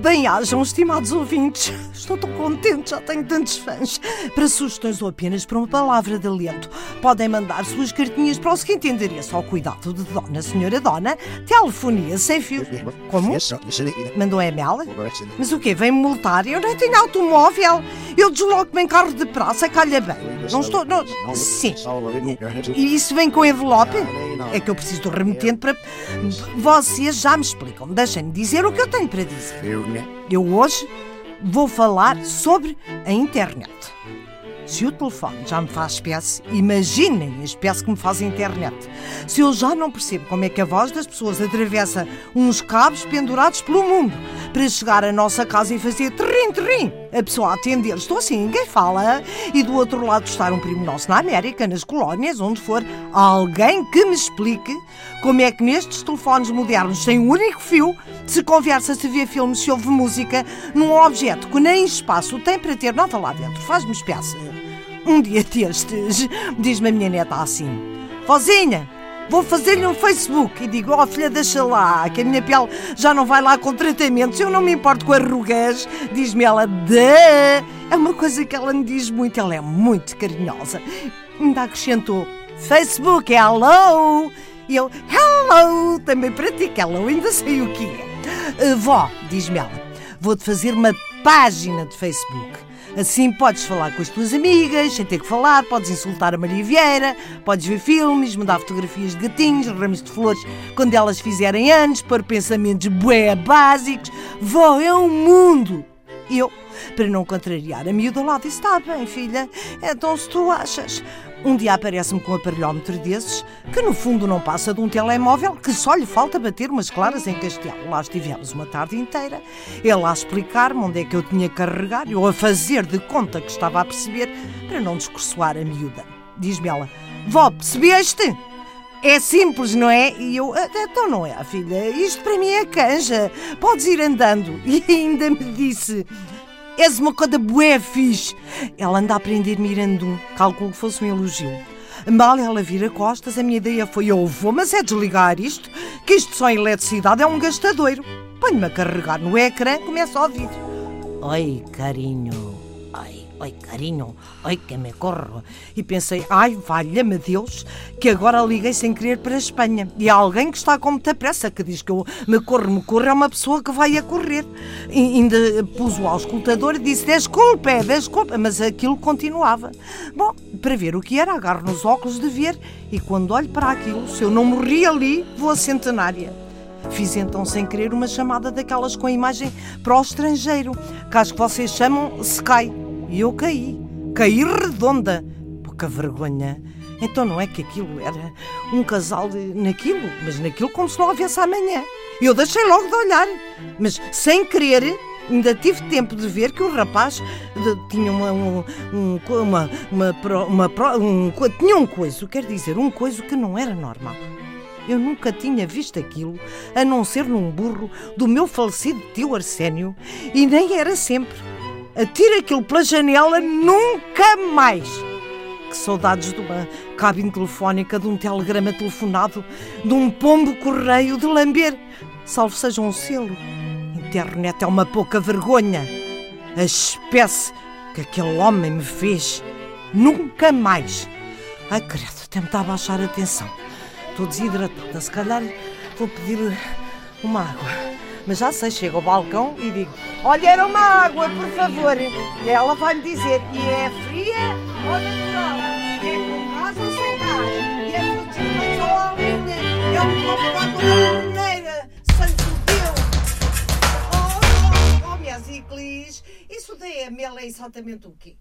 Bem-ajam, estimados ouvintes. Estou tão contente, já tenho tantos fãs. Para sugestões ou apenas para uma palavra de alento, podem mandar suas cartinhas para o seguinte endereço ao cuidado de Dona Senhora Dona, telefonia sem fio. Como? Mandou e-mail? Mas o quê? Vem-me multar? Eu não tenho automóvel. Eu desloco-me em carro de praça, calha bem. Não estou. Não... Sim. E isso vem com envelope? É que eu preciso do remetente para. Vocês já me explicam. Deixem-me dizer o que eu tenho para dizer. Eu hoje vou falar sobre a internet. Se o telefone já me faz espécie, imaginem a espécie que me faz a internet. Se eu já não percebo como é que a voz das pessoas atravessa uns cabos pendurados pelo mundo para chegar à nossa casa e fazer trim, trim, a pessoa a atender, estou assim, ninguém fala, e do outro lado estar um primo nosso na América, nas colónias, onde for, alguém que me explique como é que nestes telefones modernos, sem um único fio, se conversa, se vê filmes, se ouve música, num objeto que nem espaço tem para ter nada lá dentro. Faz-me espécie. Um dia destes, diz-me a minha neta assim: Vozinha, vou fazer-lhe um Facebook. E digo: Oh, filha, deixa lá, que a minha pele já não vai lá com tratamentos. Eu não me importo com arrugas. Diz-me ela: de É uma coisa que ela me diz muito. Ela é muito carinhosa. Ainda acrescentou: Facebook é hello. E eu: Hello, também para ti, que hello, ainda sei o que é. Uh, vó, diz-me ela: Vou-te fazer uma página de Facebook. Assim podes falar com as tuas amigas, sem ter que falar, podes insultar a Maria Vieira, podes ver filmes, mandar fotografias de gatinhos, ramos de flores quando elas fizerem anos, pôr pensamentos bué básicos. Vó, é um mundo! Eu, para não contrariar a miúda lá, disse: Está bem, filha, então se tu achas. Um dia aparece-me com um aparelhómetro desses, que no fundo não passa de um telemóvel, que só lhe falta bater umas claras em castelo. Lá estivemos uma tarde inteira, ele a explicar-me onde é que eu tinha que carregar, eu a fazer de conta que estava a perceber, para não discursoar a miúda. Diz-me ela: Vó, percebeste? É simples, não é? E eu, então não é, filha, isto para mim é canja, podes ir andando. E ainda me disse, és uma coisa bué fixe. Ela anda a aprender mirandum, calculo que fosse um elogio. Mal ela vira costas, a minha ideia foi, eu vou, mas é desligar isto, que isto só em eletricidade é um gastadoiro. Ponho-me a carregar no ecrã, começo a ouvir. Oi, carinho, ai, oi, carinho, oi, que me corro. E pensei, ai, valha-me Deus, que agora liguei sem querer para a Espanha. E há alguém que está com muita pressa, que diz que eu me corro, me corro, é uma pessoa que vai a correr. E ainda pus o auscultador e disse, desculpa, é, desculpa, mas aquilo continuava. Bom, para ver o que era, agarro nos óculos de ver e quando olho para aquilo, se eu não morri ali, vou a centenária. Fiz então sem querer uma chamada daquelas com a imagem para o estrangeiro, acho que vocês chamam Sky. E eu caí. Caí redonda. Pouca vergonha. Então não é que aquilo era um casal de... naquilo, mas naquilo como se não houvesse amanhã. Eu deixei logo de olhar, mas sem querer ainda tive tempo de ver que o rapaz de- tinha uma, um, um, uma, uma, uma, pro- um, tinha um coiso, quer dizer, um coiso que não era normal. Eu nunca tinha visto aquilo, a não ser num burro do meu falecido tio Arsénio, e nem era sempre. Atira aquilo pela janela nunca mais. Que saudades de uma cabine telefónica, de um telegrama telefonado, de um pombo correio de lamber. Salvo seja um selo. Internet é uma pouca vergonha. A espécie que aquele homem me fez. Nunca mais. Ai, credo, até me está Estou desidratada. Se calhar vou pedir uma água. Mas já sei, chego ao balcão e digo: Olha, era uma água, por favor. E ela vai-me dizer: E é fria ou natural? É com gás ou sem gás? E é frutinha ou alminha? É um copo de água da torneira. Santo Deus! Oh, oh, oh, minhas iclis, isso da EML é exatamente o quê?